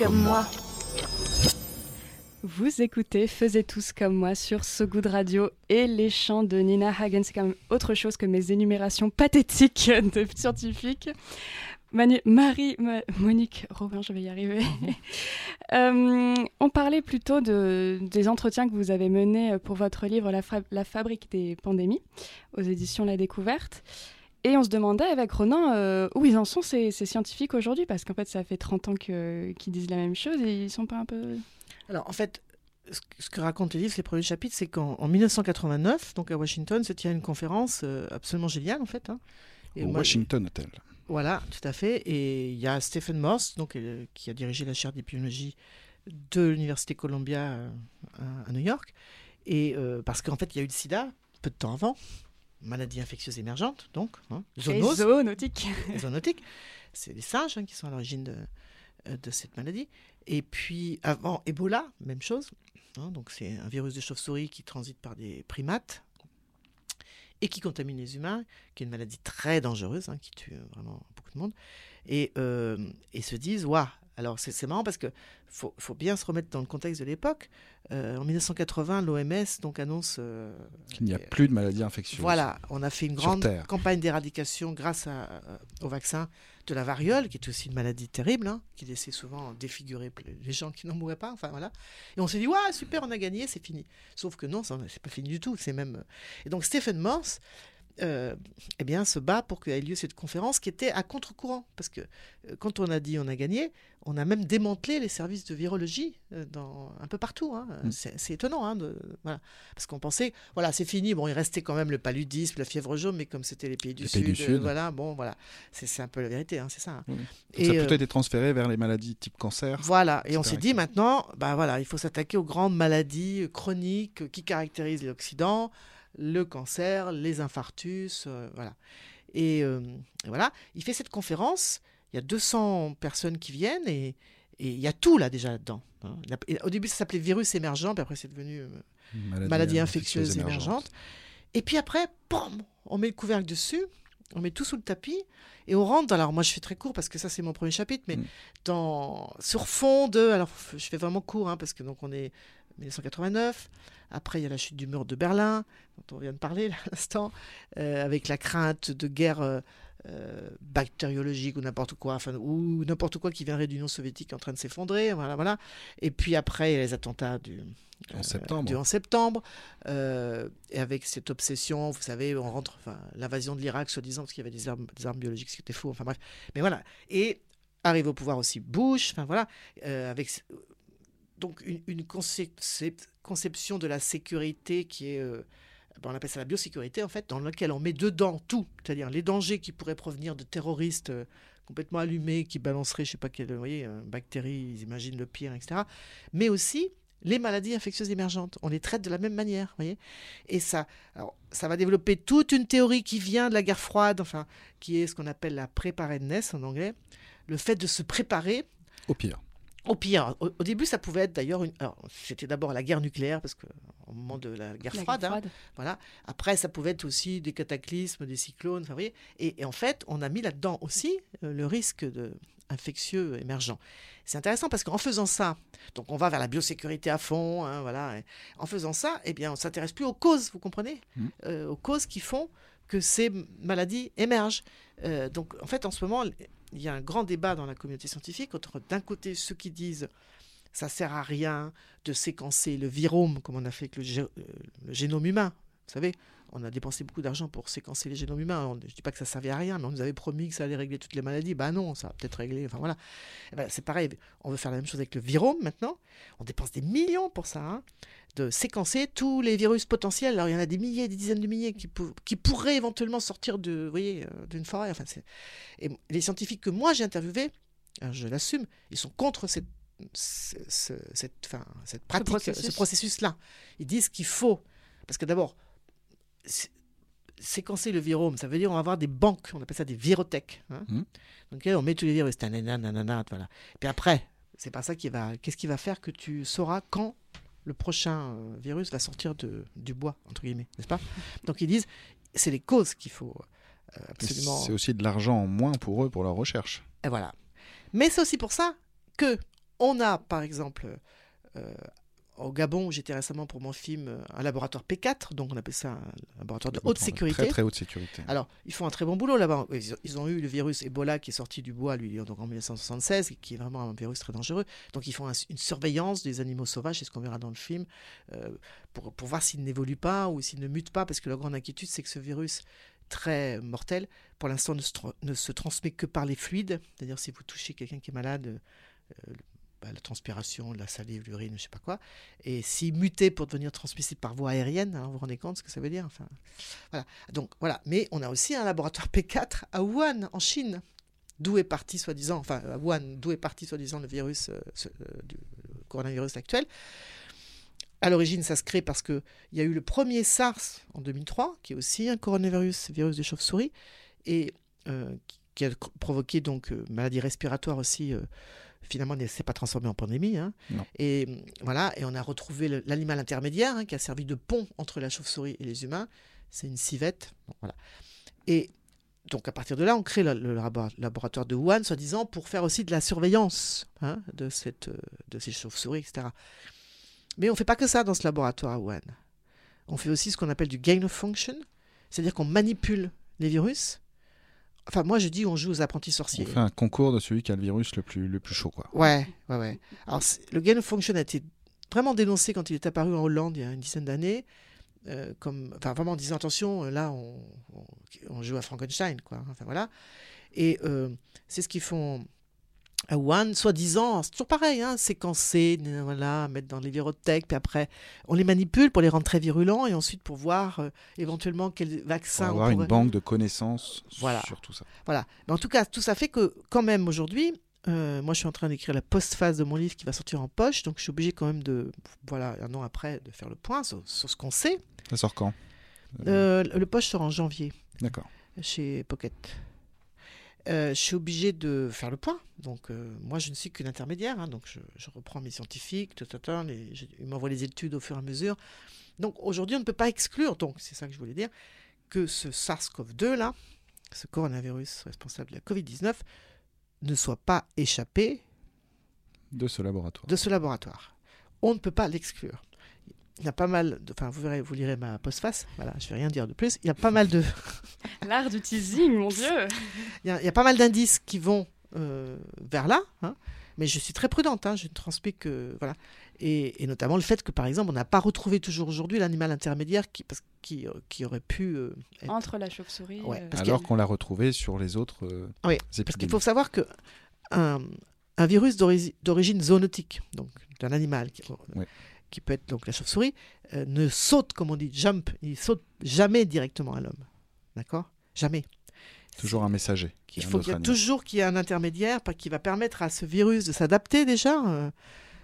Comme moi. Vous écoutez Faisez tous comme moi sur So Good Radio et les chants de Nina Hagen. C'est quand même autre chose que mes énumérations pathétiques de scientifiques. Manu- Marie, Ma- Monique Robin, je vais y arriver. Euh, on parlait plutôt de, des entretiens que vous avez menés pour votre livre La fabrique des pandémies aux éditions La Découverte. Et on se demandait avec Ronan euh, où ils en sont ces, ces scientifiques aujourd'hui, parce qu'en fait ça fait 30 ans qu'ils disent la même chose et ils sont pas un peu... Alors, en fait, ce que- raconte le livre, les premiers chapitres, c'est qu'en en 1989, donc à Washington, se tient une conférence euh, absolument géniale, en fait. hein. Et Au moi, Washington Hotel. Voilà, tout à fait. Et il y a Stephen Morse, donc, euh, qui a dirigé la chaire d'épidémiologie de l'Université Columbia euh, à, à New York. Et euh, parce qu'en fait, il y a eu le sida peu de temps avant, maladie infectieuse émergente, donc, hein, zoonose. Et zoonotique. Et zoonotique. C'est les singes hein, qui sont à l'origine de, euh, de cette maladie. Et puis, avant Ebola, même chose. hein, donc, c'est un virus de chauve-souris qui transite par des primates et qui contamine les humains, qui est une maladie très dangereuse, hein, qui tue vraiment beaucoup de monde. Et, euh, et se disent, waouh, alors c'est marrant parce que faut, faut bien se remettre dans le contexte de l'époque. Euh, en 1980, l'OMS donc annonce euh, Qu'il n'y a plus de maladies infectieuses. voilà, on a fait une grande Terre. campagne d'éradication grâce à- euh, au vaccin de la variole, qui est aussi une maladie terrible, hein, qui laissait souvent défigurer les gens qui n'en mouraient pas. Enfin voilà. Et on s'est dit, ouais, super, on a gagné, c'est fini. Sauf que non, c'est pas fini du tout. C'est même. Et donc Stephen Morse. Euh, eh bien, se bat pour qu'il ait lieu cette conférence qui était à contre-courant. Parce que euh, quand on a dit on a gagné, on a même démantelé les services de virologie euh, dans, un peu partout. hein. Mm. C'est étonnant. hein, de, voilà. Parce qu'on pensait, voilà, c'est fini. Bon, il restait quand même le paludisme, la fièvre jaune, mais comme c'était les pays du Les Sud, pays du Sud. voilà, bon, voilà. C'est un peu la vérité, hein, c'est ça. Et, ça a plutôt été transféré vers les maladies type cancer. voilà, et on s'est dit maintenant, bah voilà, il faut s'attaquer aux grandes maladies chroniques qui caractérisent l'Occident, le cancer, les infarctus, euh, voilà. Et, euh, et voilà, il fait cette conférence, il y a 200 personnes qui viennent et, et il y a tout là déjà là-dedans. hein. Au début, ça s'appelait virus émergent, puis après c'est devenu euh, Maladie maladie, infectieuse infectieuse émergente. émergente. Et puis après, on met le couvercle dessus, on met tout sous le tapis et on rentre dans. Alors moi je fais très court parce que ça c'est mon premier chapitre, mais dans sur fond de. Alors je fais vraiment court hein, parce que donc on est 1989. Après il y a la chute du mur de Berlin dont on vient de parler à l'instant, euh, avec la crainte de guerre. euh, euh, bactériologique ou n'importe quoi, enfin, ou n'importe quoi qui viendrait de l'Union soviétique en train de s'effondrer, voilà, voilà. Et puis après, il y a les attentats du, En septembre. du 11 septembre, euh, et avec cette obsession, vous savez, on rentre, enfin, l'invasion de l'Irak, soi-disant, parce qu'il y avait des armes, des armes biologiques, ce qui était faux, enfin bref. Mais voilà. Et arrive au pouvoir aussi Bush, enfin voilà, euh, avec donc une, une concep- conception de la sécurité qui est, euh, ben, on appelle ça la biosécurité en fait, dans laquelle on met dedans tout, c'est-à-dire les dangers qui pourraient provenir de terroristes euh, complètement allumés qui balanceraient, je sais pas quelle, vous voyez, euh, bactérie, ils imaginent le pire, etc. Mais aussi les maladies infectieuses émergentes. On les traite de la même manière, vous voyez. Et ça, alors, ça va développer toute une théorie qui vient de la guerre froide, enfin, qui est ce qu'on appelle la preparedness en anglais, le fait de se préparer Au pire. Au pire, au, au début, ça pouvait être d'ailleurs une. C'était d'abord la guerre nucléaire, parce qu'au moment de la guerre La froide, guerre hein, froide. voilà. Après, ça pouvait être aussi des cataclysmes, des cyclones, vous voyez. Et, et en fait, on a mis là-dedans aussi euh, le risque de infectieux émergent. C'est intéressant parce qu'en faisant ça, donc on va vers la biosécurité à fond, hein, voilà. et en faisant ça, eh bien, on s'intéresse plus aux causes, vous comprenez, Mm. Euh, aux causes qui font que ces maladies émergent. Euh, donc, en fait, en ce moment, il y a un grand débat dans la communauté scientifique entre d'un côté ceux qui disent ça sert à rien de séquencer le virome comme on a fait avec le, euh, le génome humain. Vous savez, on a dépensé beaucoup d'argent pour séquencer les génomes humains. Je dis pas que ça servait à rien, mais on nous avait promis que ça allait régler toutes les maladies. Ben non, ça va peut-être régler. Enfin voilà. Eh ben, c'est pareil. On veut faire la même chose avec le virome maintenant. On dépense des millions pour ça. hein, de séquencer tous les virus potentiels. Alors il y en a des milliers, des dizaines de milliers qui, pou- qui pourraient éventuellement sortir de, vous voyez, euh, d'une forêt. Enfin, et les scientifiques que moi j'ai interviewés, alors, je l'assume, ils sont contre cette, pratique, processus. ce processus-là. Ils disent qu'il faut, parce que d'abord, séquencer le virome, ça veut dire on va avoir des banques, on appelle ça des virothèques. Hein, Mhm. dans lesquelles on met tous les virus, nanana, nanana, voilà. Et puis après, c'est pas ça qui va, qu'est-ce qui va faire que tu sauras quand le prochain euh, virus va sortir de, du bois, entre guillemets, n'est-ce pas? Donc ils disent, c'est les causes qu'il faut euh, absolument. C'est aussi de l'argent en moins pour eux pour leur recherche. Et voilà. Mais c'est aussi pour ça que on a, par exemple, euh, au Gabon, j'étais récemment pour mon film, euh, un laboratoire P4, donc on appelle ça un laboratoire de haute sécurité. Très très haute sécurité. Alors, ils font un très bon boulot là-bas. Ils, ils ont eu le virus Ebola qui est sorti du bois, lui, donc en 1976, qui est vraiment un virus très dangereux. Donc, ils font un- une surveillance des animaux sauvages, c'est ce qu'on verra dans le film, euh, pour, pour voir s'ils n'évoluent pas ou s'ils ne mutent pas, parce que la grande inquiétude, c'est que ce virus très mortel, pour l'instant, ne, se tra- ne se transmet que par les fluides. C'est-à-dire, si vous touchez quelqu'un qui est malade, euh, bah, la transpiration, la salive, l'urine, je sais pas quoi. Et s'il mutait pour devenir transmissible par voie aérienne, alors vous vous rendez compte ce que ça veut dire enfin, voilà. Donc voilà. Mais on a aussi un laboratoire P4 à Wuhan, en Chine, d'où est parti soi-disant, enfin à Wuhan, d'où est parti soi-disant le virus, euh, ce- euh, le coronavirus actuel. À l'origine, ça se crée parce qu'il y a eu le premier SARS en 2003, qui est aussi un coronavirus, virus de chauve-souris, et euh, qui- a provoqué donc euh, maladie respiratoire aussi. Finalement, ne s'est pas transformé en pandémie. hein. Et voilà, et on a retrouvé l'animal intermédiaire hein, qui a servi de pont entre la chauve-souris et les humains. C'est une civette. Bon, voilà. Et donc à partir de là, on crée le, le labo- laboratoire de Wuhan, soi-disant, pour faire aussi de la surveillance hein, de, cette, de ces chauves-souris, etc. Mais on ne fait pas que ça dans ce laboratoire à Wuhan. On fait aussi ce qu'on appelle du gain of function, c'est-à-dire qu'on manipule les virus. Enfin, moi je dis on joue aux apprentis sorciers. On fait un concours de celui qui a le virus le plus, le plus chaud. Quoi. Ouais, ouais, ouais. Alors, le gain of function a été vraiment dénoncé quand il est apparu en Hollande il y a une dizaine d'années. euh, comme, enfin, vraiment en disant attention, euh, là, on, on, on joue à Frankenstein, quoi. Enfin, voilà. Et euh, c'est ce qu'ils font à Wuhan, soi-disant, c'est toujours pareil, hein, séquencer, euh, voilà, mettre dans les virothèques, puis après, on les manipule pour les rendre très virulents, et ensuite pour voir euh, éventuellement quel Pour vaccin on avoir une banque de connaissances Voilà. sur tout ça. voilà. Mais en tout cas, tout ça fait que, quand même, aujourd'hui, euh, moi, je suis en train d'écrire la postface de mon livre qui va sortir en poche, donc je suis obligé quand même de, voilà, un an après, de faire le point sur, sur ce qu'on sait. Ça sort quand? Euh, le poche sort en janvier D'accord. chez Pocket. Euh, je suis obligé de faire le point. Donc, euh, moi, je ne suis qu'une intermédiaire. hein, donc, je, je reprends mes scientifiques, tout, tout, tout, les- je- ils m'envoient les études au fur et à mesure. Donc, aujourd'hui, on ne peut pas exclure, donc, c'est ça que je voulais dire, que ce SARS-CoV-2, là, ce coronavirus responsable de la Covid-19, ne soit pas échappé De ce laboratoire. de ce laboratoire. On ne peut pas l'exclure. Il y a pas mal, de, enfin vous verrez, vous lirez ma postface. Voilà, je vais rien dire de plus. Il y a pas mal de, L'art du teasing, mon Dieu il y a, il y a pas mal d'indices qui vont euh, vers là. hein. mais je suis très prudente. hein, je ne transmets que voilà, et, et notamment le fait que par exemple on n'a pas retrouvé toujours aujourd'hui l'animal intermédiaire qui, parce, qui, euh, qui aurait pu euh, être- Entre la chauve-souris. Ouais, euh, Alors qu'on l'a retrouvé sur les autres euh, Oui, parce qu'il faut savoir que un, un virus d'ori- d'origine zoonotique, donc d'un animal qui, Ouais. Qui peut être donc la chauve-souris, euh, ne saute, comme on dit, jump, il saute jamais directement à l'homme. D'accord? Jamais. Toujours un messager. qui Il faut qu'il y ait animal. toujours qu'il y ait un intermédiaire pas- qui va permettre à ce virus de s'adapter déjà. euh.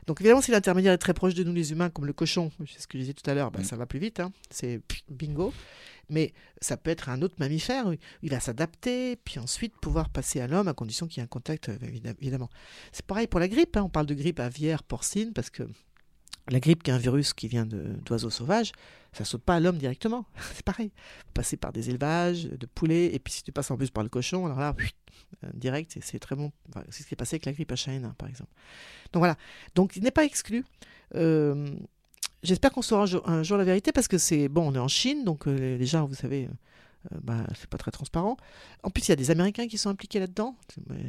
Donc évidemment, si l'intermédiaire est très proche de nous les humains, comme le cochon, c'est ce que je disais tout à l'heure, ben, Mm. ça va plus vite, hein. c'est bingo. Mais ça peut être un autre mammifère, il va s'adapter, puis ensuite pouvoir passer à l'homme à condition qu'il y ait un contact, euh, évidem- évidemment. C'est pareil pour la grippe, hein. on parle de grippe aviaire, porcine, parce que la grippe, qui est un virus qui vient d'oiseaux sauvages, ça saute pas à l'homme directement. C'est pareil. Passer par des élevages de poulets, et puis si tu passes en plus par le cochon, alors là, whitt, euh, direct, c'est- très bon. C'est ce qui est passé avec la grippe H1N1, par exemple. Donc voilà. Donc il n'est pas exclu. Euh, J'espère qu'on saura un jour, la vérité, parce que c'est bon, on est en Chine, donc euh, gens, vous savez, euh, bah, c'est pas très transparent. En plus, il y a des Américains qui sont impliqués là-dedans.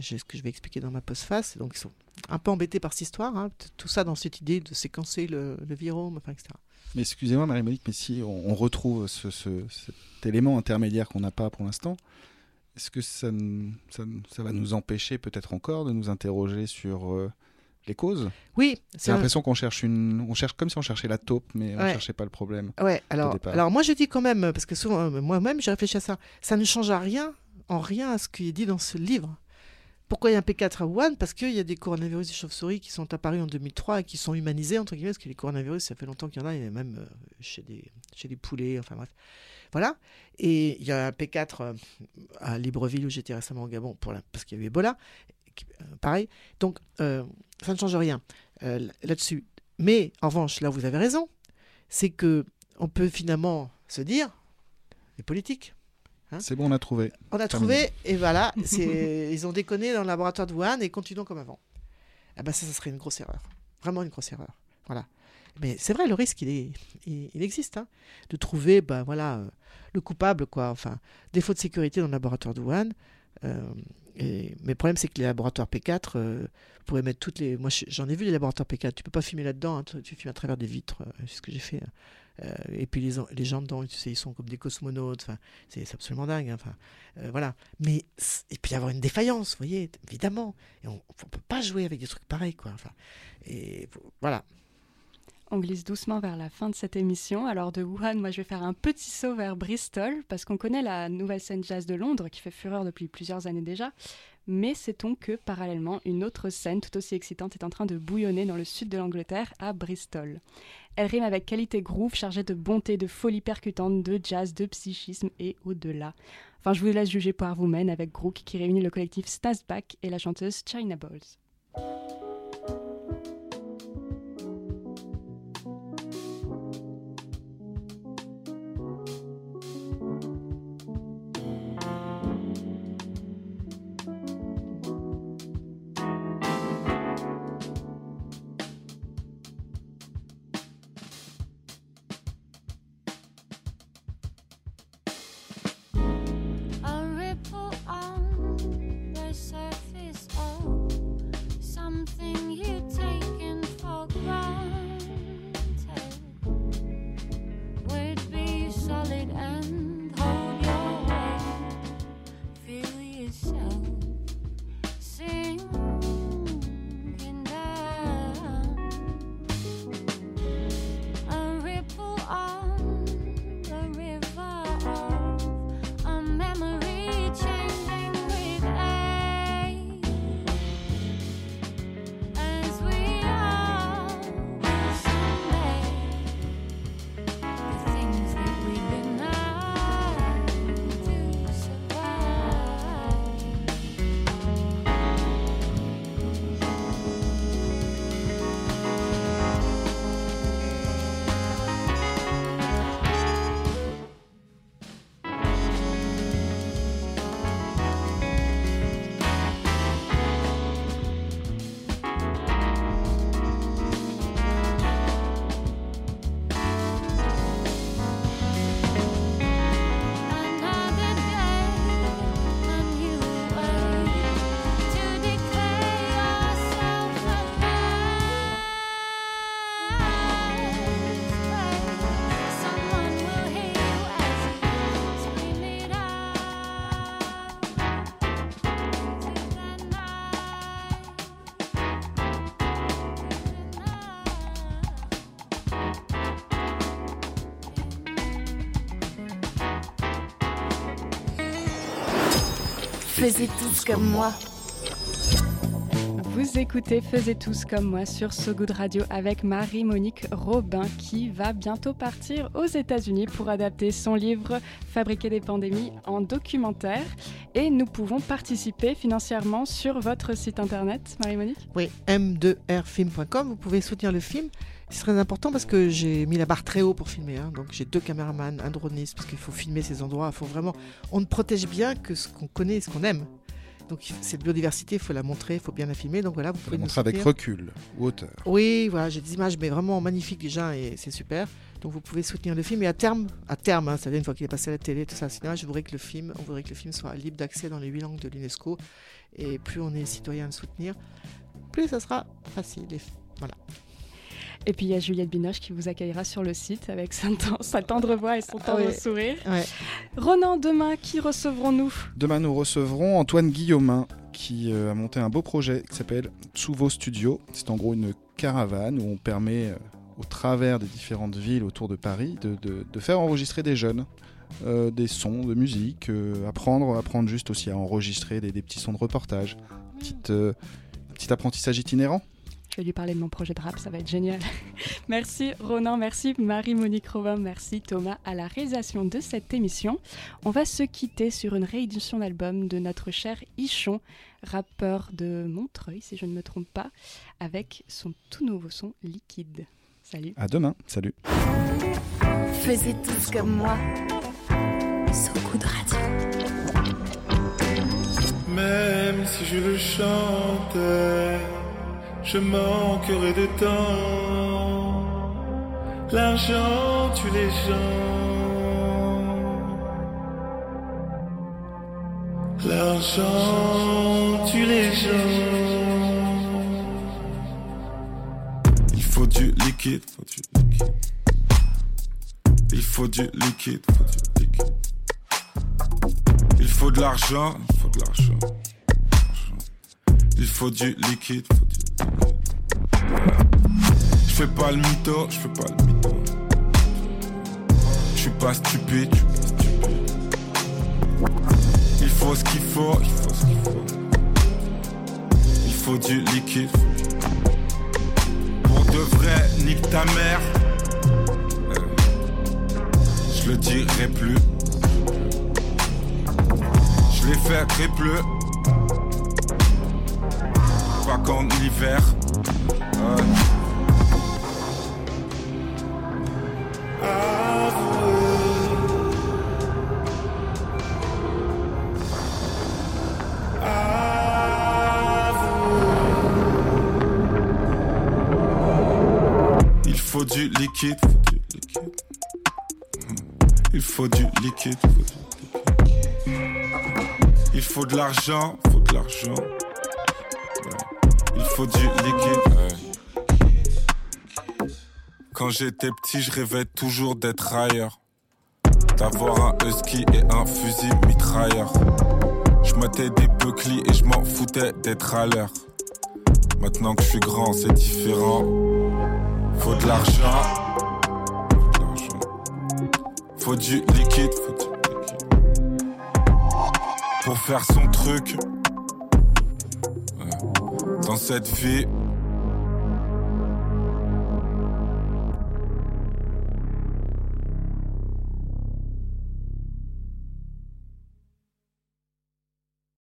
C'est ce que je vais expliquer dans ma postface. Donc ils sont un peu embêtés par cette histoire. hein. Tout ça dans cette idée de séquencer le, le virome, etc. Mais excusez-moi, Marie-Monique, mais si on, retrouve ce, ce- cet élément intermédiaire qu'on n'a pas pour l'instant, est-ce que ça va nous empêcher peut-être encore de nous interroger sur euh, les causes Oui, J'ai un- l'impression qu'on cherche une, on cherche comme si on cherchait la taupe, mais on Ouais. cherchait pas le problème. Ouais, alors, alors moi je dis quand même, parce que souvent, euh, moi-même j'ai réfléchi à ça, ça ne change à rien, en rien à ce qui est dit dans ce livre. Pourquoi il y a un P4 à Wuhan? Parce qu'il y a des coronavirus des chauves-souris qui sont apparus en 2003 et qui sont humanisés, entre guillemets, parce que les coronavirus, ça fait longtemps qu'il y en a, il y en a même euh, chez, des, chez des poulets, enfin bref. Voilà. Et il y a un P4 euh, à Libreville où j'étais récemment au Gabon, pour la- parce qu'il y a eu Ebola. Euh, pareil. Donc, euh, ça ne change rien euh, là-dessus. Mais, en revanche, là où vous avez raison, c'est que on peut finalement se dire, les politiques, hein, C'est bon, on a trouvé. on a Terminé. trouvé, et voilà, ils ont déconné dans le laboratoire de Wuhan et continuons comme avant. eh ben ça, ça serait une grosse erreur. Vraiment une grosse erreur. Voilà. Mais c'est vrai, le risque, il, est, il, il existe. hein, de trouver ben, voilà, euh, le coupable. Quoi. Enfin, défaut de sécurité dans le laboratoire de Wuhan. Euh, et, mais le problème, c'est que les laboratoires P4 euh, pourraient mettre toutes les. Moi, je- j'en ai vu les laboratoires P4. Tu peux pas filmer là-dedans. hein, tu, tu filmes à travers des vitres. euh, c'est ce que j'ai fait. hein. Euh, et puis les, en- les gens dedans, tu sais, ils sont comme des cosmonautes. C'est absolument dingue. hein, Enfin, voilà. Mais et puis avoir une défaillance, vous voyez, évidemment. On, ne peut pas jouer avec des trucs pareils, quoi. Et voilà. On glisse doucement vers la fin de cette émission. Alors de Wuhan, moi je vais faire un petit saut vers Bristol parce qu'on connaît la nouvelle scène jazz de Londres qui fait fureur depuis plusieurs années déjà. Mais sait-on que parallèlement, une autre scène tout aussi excitante est en train de bouillonner dans le sud de l'Angleterre, à Bristol. Elle rime avec qualité groove chargée de bonté, de folie percutante, de jazz, de psychisme et au-delà. Enfin, je vous laisse juger par vous-même avec Grook qui réunit le collectif Stasback et la chanteuse China Balls. Faisez tous comme moi. Écoutez Faisez tous comme moi sur So Good Radio avec Marie-Monique Robin qui va bientôt partir aux États-Unis pour adapter son livre Fabriquer des pandémies en documentaire. Et nous pouvons participer financièrement sur votre site internet, Marie-Monique Oui, m2rfilm.com, vous pouvez soutenir le film. C'est très important parce que j'ai mis la barre très haut pour filmer. hein. Donc j'ai deux caméramans, un droniste, parce qu'il faut filmer ces endroits. Il faut vraiment. On ne protège bien que ce qu'on connaît et ce qu'on aime. Donc cette biodiversité, il faut la montrer, il faut bien la filmer. Donc voilà, vous pouvez nous montrer avec recul ou hauteur. Oui, voilà, j'ai des images, mais vraiment magnifiques déjà, et c'est super. Donc vous pouvez soutenir le film. Et à terme, à terme, hein, c'est-à-dire une fois qu'il est passé à la télé, tout ça, au cinéma, je voudrais que le film, on voudrait que le film soit libre d'accès dans les huit langues de l'UNESCO. Et plus on est citoyen à le soutenir, plus ça sera facile. Et voilà. Et puis il y a Juliette Binoche qui vous accueillera sur le site avec sa, ten- sa tendre voix et son tendre ouais. sourire. Ouais. Ronan, demain, qui recevrons-nous? Demain, nous recevrons Antoine Guillaumin qui euh, a monté un beau projet qui s'appelle Tsuvo Studio. C'est en gros une caravane où on permet, euh, au travers des différentes villes autour de Paris, de, de- de faire enregistrer des jeunes. euh, des sons de musique, euh, apprendre, apprendre juste aussi à enregistrer des, des petits sons de reportage, Petite, euh, petit apprentissage itinérant. Je vais lui parler de mon projet de rap, ça va être génial. merci Ronan, merci Marie-Monique Robin, merci Thomas à la réalisation de cette émission. On va se quitter sur une réédition d'album de notre cher Ichon, rappeur de Montreuil, si je ne me trompe pas, avec son tout nouveau son Liquide. Salut. À demain, salut. Tous comme moi. So Good Radio. Même si je le chantais, je manquerai de temps. L'argent tue les gens. L'argent tue les gens. Il faut du liquide, faut du liquide. Il faut du liquide. Il faut de l'argent, il faut de l'argent. Il faut du liquide. Je fais pas le mytho, je fais pas le mytho. Je suis pas stupide, je suis pas stupide. Il faut ce qu'il faut, il faut ce qu'il faut. Il faut du liquide. Pour de vrai, nique ta mère. Je le dirai plus. Je l'ai fait très. Hiver. Ouais. Il faut du liquide. Il faut du liquide. Il faut de l'argent, faut de l'argent. Faut du liquide. Quand j'étais petit, je rêvais toujours d'être ailleurs. D'avoir un husky et un fusil mitrailleur. Je mettais des bucklis et je m'en foutais d'être à l'heure. Maintenant que je suis grand, c'est différent. Faut de l'argent. Faut de l'argent. Faut du liquide. Faut du liquide. Pour faire son truc. Dans cette vie,